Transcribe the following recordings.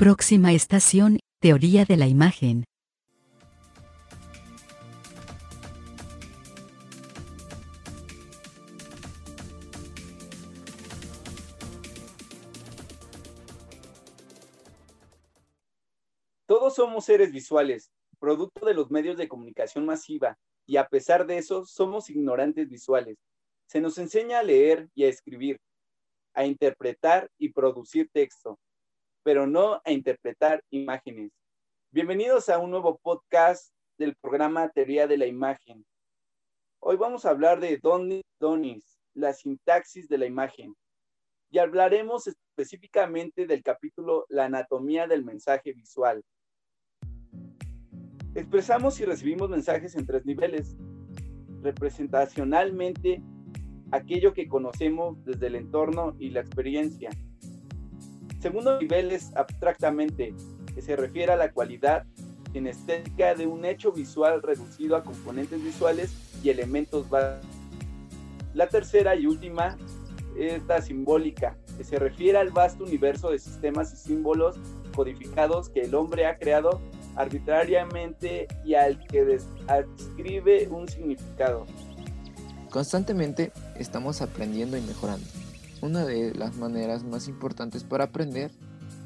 Próxima estación, teoría de la imagen. Todos somos seres visuales, producto de los medios de comunicación masiva, y a pesar de eso, somos ignorantes visuales. Se nos enseña a leer y a escribir, a interpretar y producir texto, pero no a interpretar imágenes. Bienvenidos a un nuevo podcast del programa Teoría de la Imagen. Hoy vamos a hablar de Donis, Donis, la sintaxis de la imagen. Y hablaremos específicamente del capítulo La anatomía del mensaje visual. Expresamos y recibimos mensajes en tres niveles. Representacionalmente, aquello que conocemos desde el entorno y la experiencia. Segundo nivel es abstractamente, que se refiere a la cualidad estética de un hecho visual reducido a componentes visuales y elementos básicos. La tercera y última es la simbólica, que se refiere al vasto universo de sistemas y símbolos codificados que el hombre ha creado arbitrariamente y al que adscribe un significado. Constantemente estamos aprendiendo y mejorando. Una de las maneras más importantes para aprender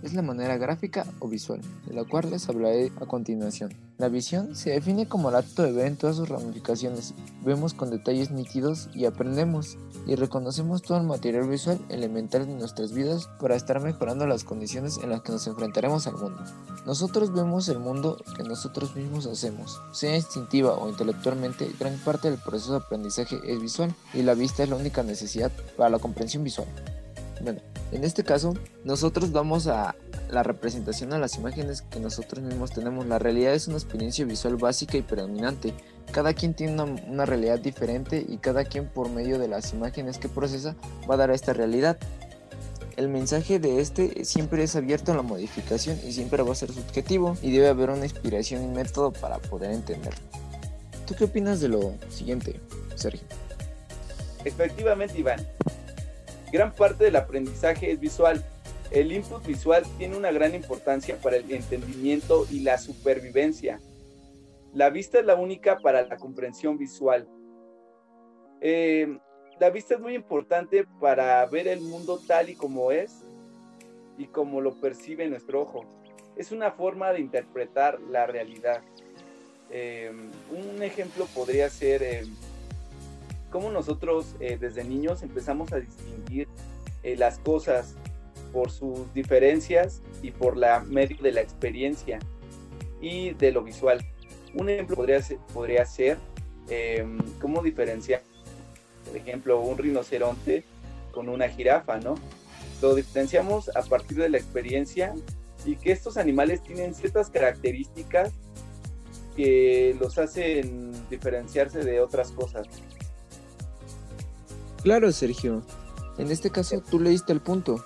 es la manera gráfica o visual, de la cual les hablaré a continuación. La visión se define como el acto de ver en todas sus ramificaciones. Vemos con detalles nítidos y aprendemos y reconocemos todo el material visual elemental de nuestras vidas para estar mejorando las condiciones en las que nos enfrentaremos al mundo. Nosotros vemos el mundo que nosotros mismos hacemos. Sea instintiva o intelectualmente, gran parte del proceso de aprendizaje es visual y la vista es la única necesidad para la comprensión visual. Bueno, en este caso, nosotros vamos a la representación a las imágenes que nosotros mismos tenemos. La realidad es una experiencia visual básica y predominante. Cada quien tiene una, realidad diferente y cada quien por medio de las imágenes que procesa va a dar a esta realidad. El mensaje de este siempre es abierto a la modificación y siempre va a ser subjetivo y debe haber una inspiración y método para poder entenderlo. ¿Tú qué opinas de lo siguiente, Sergio? Efectivamente, Iván. Gran parte del aprendizaje es visual. El input visual tiene una gran importancia para el entendimiento y la supervivencia. La vista es la única para la comprensión visual. Eh, la vista es muy importante para ver el mundo tal y como es y como lo percibe nuestro ojo. Es una forma de interpretar la realidad. Eh, un ejemplo podría ser eh, cómo nosotros eh, desde niños empezamos a distinguir eh, las cosas por sus diferencias y por la medio de la experiencia y de lo visual. Un ejemplo podría ser, podría ser em, cómo diferenciar, por ejemplo, un rinoceronte con una jirafa, ¿no? Lo diferenciamos a partir de la experiencia y que estos animales tienen ciertas características que los hacen diferenciarse de otras cosas. Claro, Sergio. En este caso tú le diste el punto.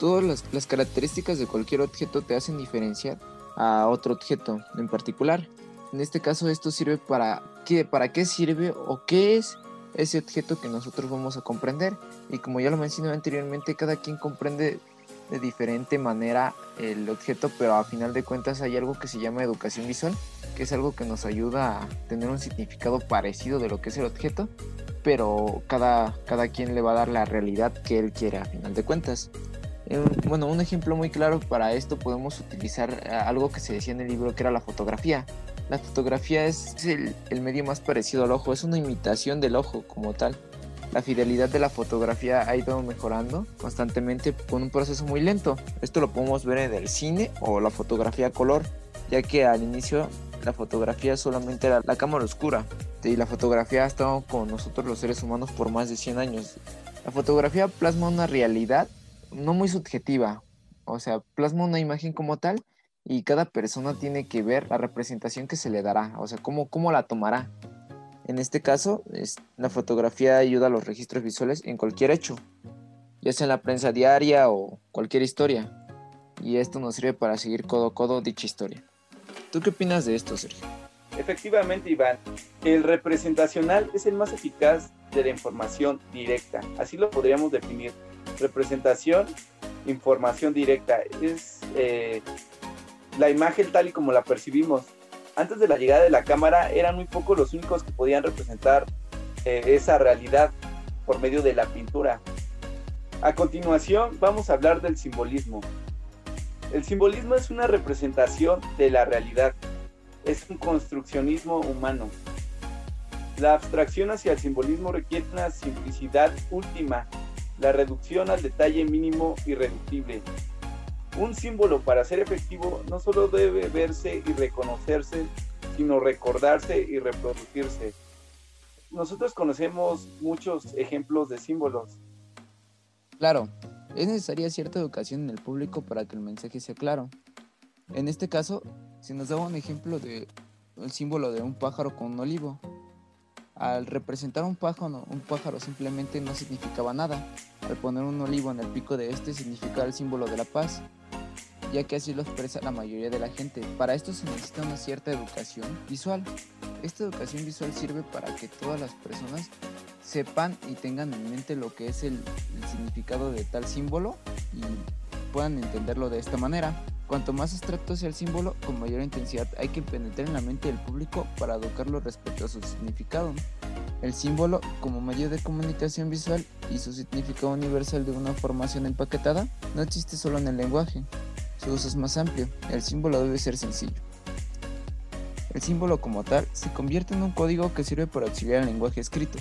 Todas las, características de cualquier objeto te hacen diferenciar a otro objeto en particular. En este caso esto sirve para qué, para qué sirve o qué es ese objeto que nosotros vamos a comprender. Y como ya lo mencioné anteriormente, cada quien comprende de diferente manera el objeto, pero a final de cuentas hay algo que se llama educación visual, que es algo que nos ayuda a tener un significado parecido de lo que es el objeto pero cada, cada quien le va a dar la realidad que él quiere a final de cuentas. Eh, bueno, un ejemplo muy claro para esto podemos utilizar eh, algo que se decía en el libro que era la fotografía. La fotografía es el, el medio más parecido al ojo, es una imitación del ojo como tal. La fidelidad de la fotografía ha ido mejorando constantemente con un proceso muy lento. Esto lo podemos ver en el cine o la fotografía color, ya que al inicio la fotografía solamente era la cámara oscura y la fotografía ha estado con nosotros los seres humanos por más de 100 años. La fotografía plasma una realidad no muy subjetiva, o sea, plasma una imagen como tal y cada persona tiene que ver la representación que se le dará, o sea, cómo, cómo la tomará. En este caso, es, la fotografía ayuda a los registros visuales en cualquier hecho, ya sea en la prensa diaria o cualquier historia, y esto nos sirve para seguir codo a codo dicha historia. ¿Tú qué opinas de esto, Sergio? Efectivamente, Iván, el representacional es el más eficaz de la información directa. Así lo podríamos definir. Representación información directa, es eh, la imagen tal y como la percibimos. Antes de la llegada de la cámara eran muy pocos los únicos que podían representar eh, esa realidad por medio de la pintura. A continuación vamos a hablar del simbolismo. El simbolismo es una representación de la realidad, es un construccionismo humano. La abstracción hacia el simbolismo requiere una simplicidad última, la reducción al detalle mínimo irreductible. Un símbolo para ser efectivo no solo debe verse y reconocerse, sino recordarse y reproducirse. Nosotros conocemos muchos ejemplos de símbolos. Claro, es necesaria cierta educación en el público para que el mensaje sea claro. En este caso, se nos daba un ejemplo de el símbolo de un pájaro con un olivo. Al representar un pájaro, un pájaro simplemente no significaba nada. Al poner un olivo en el pico de este significaba el símbolo de la paz, ya que así lo expresa la mayoría de la gente. Para esto se necesita una cierta educación visual. Esta educación visual sirve para que todas las personas sepan y tengan en mente lo que es el, significado de tal símbolo y puedan entenderlo de esta manera. Cuanto más abstracto sea el símbolo, con mayor intensidad hay que penetrar en la mente del público para educarlo respecto a su significado. El símbolo, como medio de comunicación visual y su significado universal de una formación empaquetada, no existe solo en el lenguaje. Su uso es más amplio. El símbolo debe ser sencillo. El símbolo como tal se convierte en un código que sirve para auxiliar el lenguaje escrito.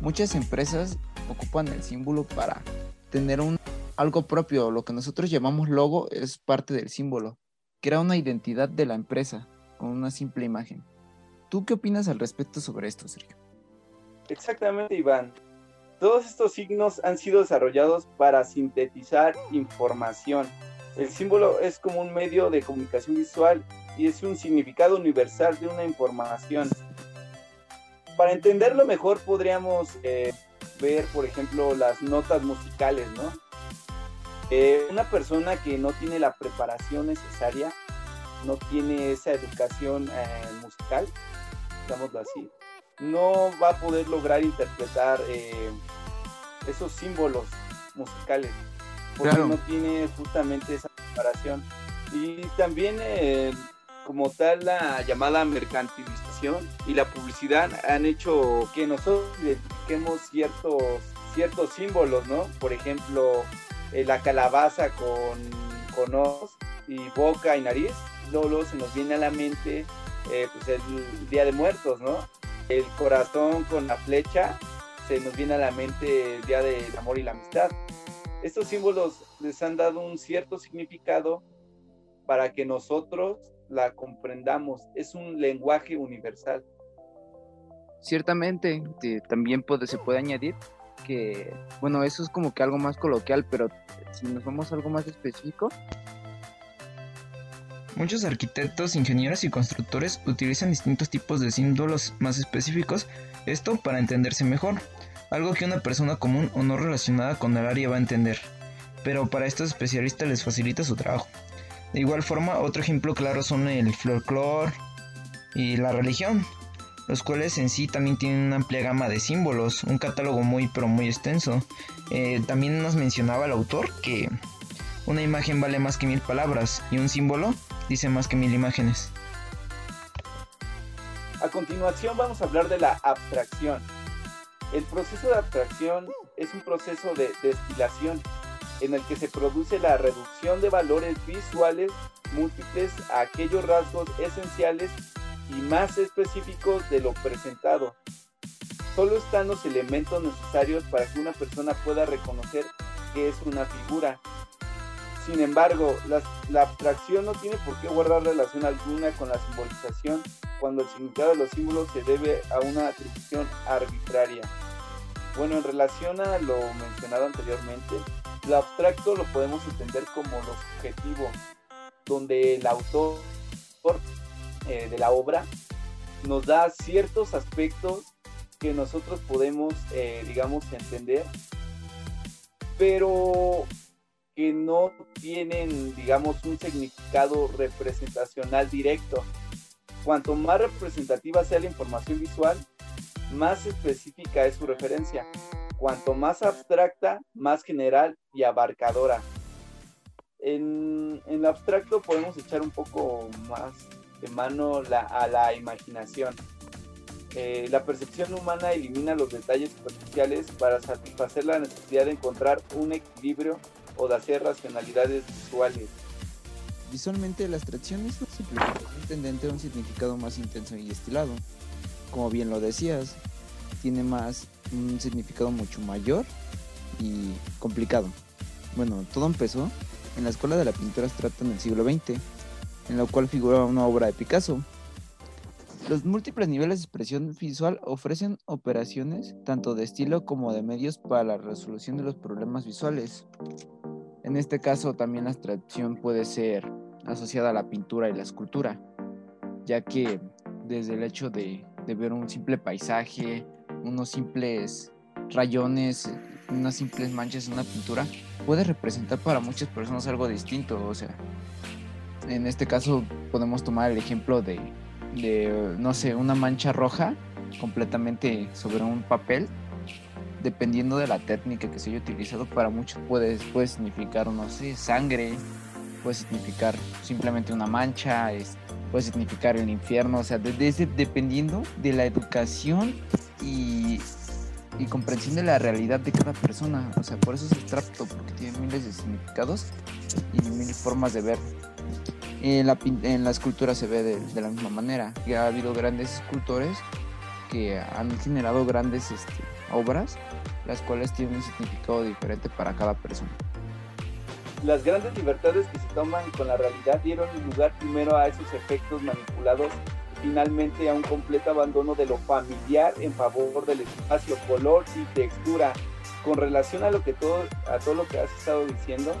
Muchas empresas ocupan el símbolo para tener un algo propio, lo que nosotros llamamos logo es parte del símbolo. Crea una identidad de la empresa con una simple imagen. ¿Tú qué opinas al respecto sobre esto, Sergio? Exactamente, Iván. Todos estos signos han sido desarrollados para sintetizar información. El símbolo es como un medio de comunicación visual y es un significado universal de una información. Para entenderlo mejor podríamos eh, ver, por ejemplo, las notas musicales, ¿no? Una persona que no tiene la preparación necesaria, no tiene esa educación eh, musical, digámoslo así, no va a poder lograr interpretar eh, esos símbolos musicales, porque no tiene justamente esa preparación. Y también, como tal, la llamada mercantilización y la publicidad han hecho que nosotros identifiquemos ciertos, ciertos símbolos, ¿no? Por ejemplo, eh, la calabaza con, con ojos y boca y nariz, luego, se nos viene a la mente eh, pues el Día de Muertos, ¿no? El corazón con la flecha, se nos viene a la mente el Día del Amor y la Amistad. Estos símbolos les han dado un cierto significado para que nosotros la comprendamos. Es un lenguaje universal. Ciertamente, también puede, se puede añadir que, bueno, eso es como que algo más coloquial, pero si nos vamos a algo más específico. Muchos arquitectos, ingenieros y constructores utilizan distintos tipos de símbolos más específicos, esto para entenderse mejor, algo que una persona común o no relacionada con el área va a entender, pero para estos especialistas les facilita su trabajo. De igual forma, otro ejemplo claro son el folclore y la religión, los cuales en sí también tienen una amplia gama de símbolos, un catálogo muy pero muy extenso. Eh, también nos mencionaba el autor que una imagen vale más que mil palabras y un símbolo dice más que mil imágenes. A continuación vamos a hablar de la abstracción. El proceso de abstracción es un proceso de destilación en el que se produce la reducción de valores visuales múltiples a aquellos rasgos esenciales y más específicos de lo presentado. Solo están los elementos necesarios para que una persona pueda reconocer que es una figura. Sin embargo, la, abstracción no tiene por qué guardar relación alguna con la simbolización cuando el significado de los símbolos se debe a una atribución arbitraria. Bueno, en relación a lo mencionado anteriormente, lo abstracto lo podemos entender como lo subjetivo, donde el autor eh, de la obra nos da ciertos aspectos que nosotros podemos, eh, digamos, entender, pero que no tienen, digamos, un significado representacional directo. Cuanto más representativa sea la información visual, más específica es su referencia. Cuanto más abstracta, más general y abarcadora. En, en lo abstracto podemos echar un poco más de mano a la imaginación. Eh, la percepción humana elimina los detalles superficiales para satisfacer la necesidad de encontrar un equilibrio o de hacer racionalidades visuales. Visualmente la abstracción es simplificación tendente a un significado más intenso y estilado. Como bien lo decías, tiene más un significado mucho mayor y complicado. Bueno, todo empezó en la Escuela de la Pintura Abstracta en el siglo XX, en la cual figuraba una obra de Picasso, los múltiples niveles de expresión visual ofrecen operaciones tanto de estilo como de medios para la resolución de los problemas visuales. En este caso también la abstracción puede ser asociada a la pintura y la escultura, ya que desde el hecho de, de ver un simple paisaje, unos simples rayones, unas simples manchas en una pintura, puede representar para muchas personas algo distinto. O sea, en este caso podemos tomar el ejemplo de no sé, una mancha roja completamente sobre un papel, dependiendo de la técnica que se haya utilizado, para muchos puede, puede significar, no sé, sangre, puede significar simplemente una mancha, es, puede significar el infierno, o sea, desde, dependiendo de la educación y, y comprensión de la realidad de cada persona, o sea, por eso es abstracto, porque tiene miles de significados y mil formas de ver en la, en la escultura se ve de, la misma manera. Ya ha habido grandes escultores que han generado grandes este, obras, las cuales tienen un significado diferente para cada persona. Las grandes libertades que se toman con la realidad dieron lugar primero a esos efectos manipulados finalmente a un completo abandono de lo familiar en favor del espacio, color y textura. Con relación a lo que todo, a todo lo que has estado diciendo,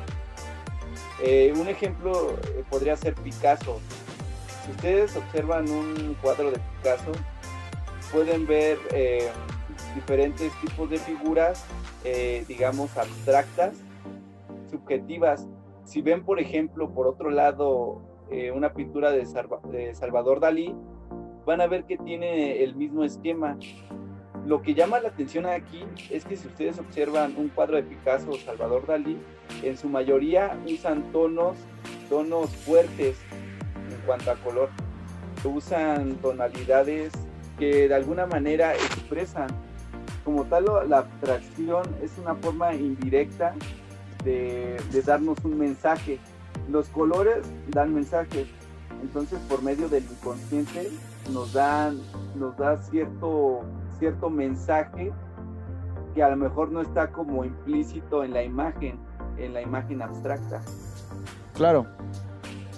eh, un ejemplo eh, podría ser Picasso. Si ustedes observan un cuadro de Picasso, pueden ver eh, diferentes tipos de figuras, digamos, abstractas, subjetivas. Si ven, por ejemplo, por otro lado, una pintura de, de Salvador Dalí, van a ver que tiene el mismo esquema. Lo que llama la atención aquí es que si ustedes observan un cuadro de Picasso o Salvador Dalí, en su mayoría usan tonos, tonos fuertes en cuanto a color. Usan tonalidades que de alguna manera expresan. Como tal, la abstracción es una forma indirecta de, de darnos un mensaje. Los colores dan mensajes. Entonces, por medio del inconsciente, nos dan, nos da cierto cierto mensaje que a lo mejor no está como implícito en la imagen, en la imagen abstracta. Claro,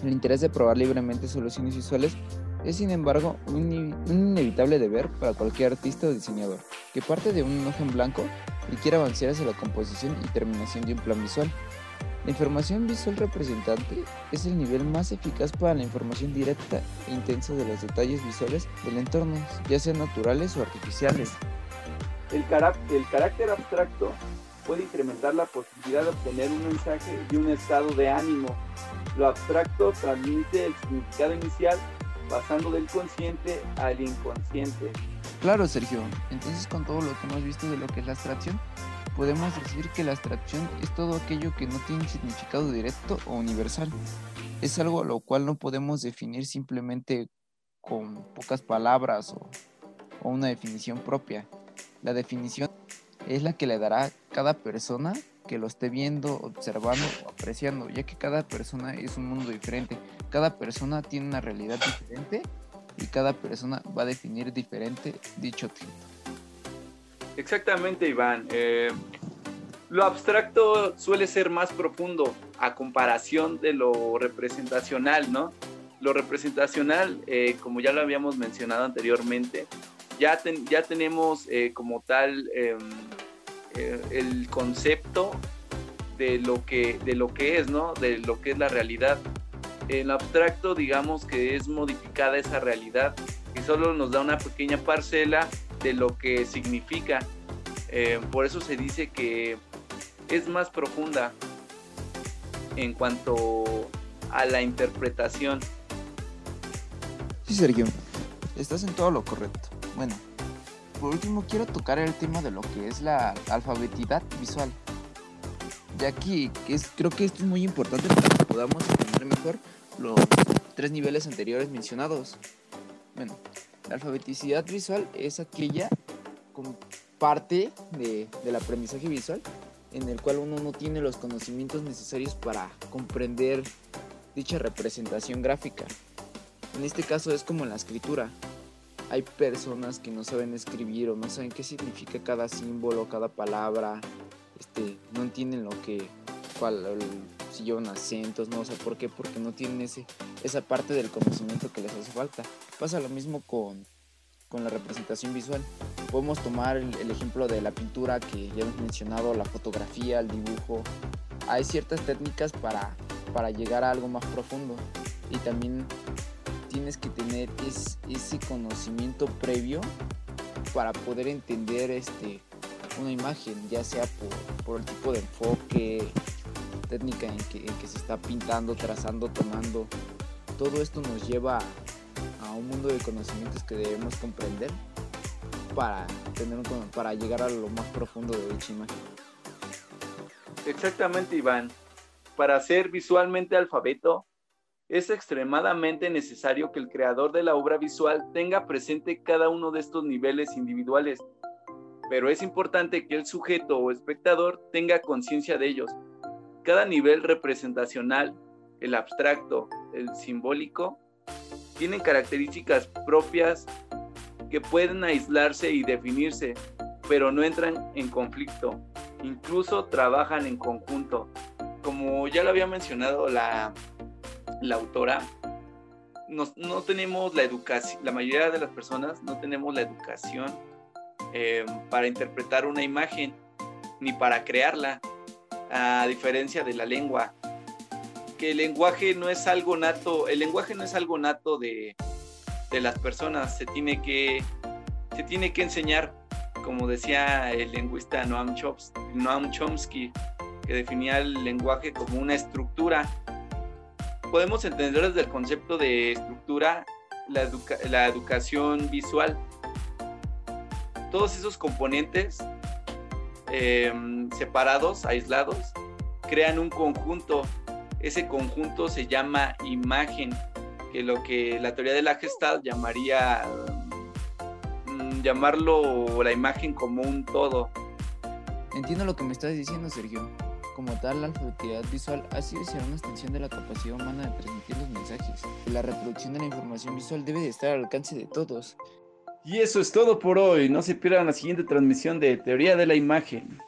el interés de probar libremente soluciones visuales es sin embargo un, inevitable deber para cualquier artista o diseñador que parte de un ojo en blanco y quiere avanzar hacia la composición y terminación de un plan visual. La información visual representante es el nivel más eficaz para la información directa e intensa de los detalles visuales del entorno, ya sean naturales o artificiales. El, el carácter abstracto puede incrementar la posibilidad de obtener un mensaje y un estado de ánimo. Lo abstracto transmite el significado inicial pasando del consciente al inconsciente. Claro, Sergio. Entonces, con todo lo que hemos visto de lo que es la abstracción, podemos decir que la abstracción es todo aquello que no tiene significado directo o universal. Es algo a lo cual no podemos definir simplemente con pocas palabras o, una definición propia. La definición es la que le dará cada persona que lo esté viendo, observando o apreciando, ya que cada persona es un mundo diferente, cada persona tiene una realidad diferente y cada persona va a definir diferente dicho objeto. Exactamente, Iván. Eh, lo abstracto suele ser más profundo a comparación de lo representacional, ¿no? Lo representacional, eh, como ya lo habíamos mencionado anteriormente, ya, ya tenemos eh, como tal em, el concepto de lo, que, de lo que es, ¿no? De lo que es la realidad. En lo abstracto, digamos que es modificada esa realidad y solo nos da una pequeña parcela de lo que significa. Eh, por eso se dice que es más profunda en cuanto a la interpretación. Sí, Sergio, estás en todo lo correcto. Bueno, por último quiero tocar el tema de lo que es la alfabetidad visual. Ya que es, creo que esto es muy importante para que podamos entender mejor los tres niveles anteriores mencionados. Bueno, la alfabeticidad visual es aquella parte de, del aprendizaje visual en el cual uno no tiene los conocimientos necesarios para comprender dicha representación gráfica. En este caso es como la escritura. Hay personas que no saben escribir o no saben qué significa cada símbolo, cada palabra, este, no entienden lo que, cuál, si llevan acentos, no sé por qué, porque no tienen ese, esa parte del conocimiento que les hace falta. Pasa lo mismo con, con la representación visual. Podemos tomar el, el, ejemplo de la pintura que ya hemos mencionado, la fotografía, el dibujo. Hay ciertas técnicas para, para llegar a algo más profundo y también tienes que tener es, ese conocimiento previo para poder entender este, una imagen, ya sea por, el tipo de enfoque, técnica en que, se está pintando, trazando, tomando. Todo esto nos lleva a un mundo de conocimientos que debemos comprender para, tener para llegar a lo más profundo de dicha imagen. Exactamente, Iván. Para ser visualmente alfabeto, es extremadamente necesario que el creador de la obra visual tenga presente cada uno de estos niveles individuales, pero es importante que el sujeto o espectador tenga conciencia de ellos. Cada nivel representacional, el abstracto, el simbólico, tienen características propias que pueden aislarse y definirse, pero no entran en conflicto, incluso trabajan en conjunto. Como ya lo había mencionado la autora, no, tenemos la educación, la mayoría de las personas no tenemos la educación eh, para interpretar una imagen ni para crearla, a diferencia de la lengua, que el lenguaje no es algo nato, el lenguaje no es algo nato de, las personas, se tiene que, se tiene que enseñar, como decía el lingüista Noam Chomsky, Noam Chomsky que definía el lenguaje como una estructura. Podemos entender desde el concepto de estructura la, educa la educación visual. Todos esos componentes eh, separados, aislados, crean un conjunto. Ese conjunto se llama imagen, que lo que la teoría de la Gestalt llamaría um, llamarlo la imagen como un todo. Entiendo lo que me estás diciendo, Sergio. Como tal, la alfabeticidad visual ha sido y una extensión de la capacidad humana de transmitir los mensajes. La reproducción de la información visual debe de estar al alcance de todos. Y eso es todo por hoy. No se pierdan la siguiente transmisión de Teoría de la Imagen.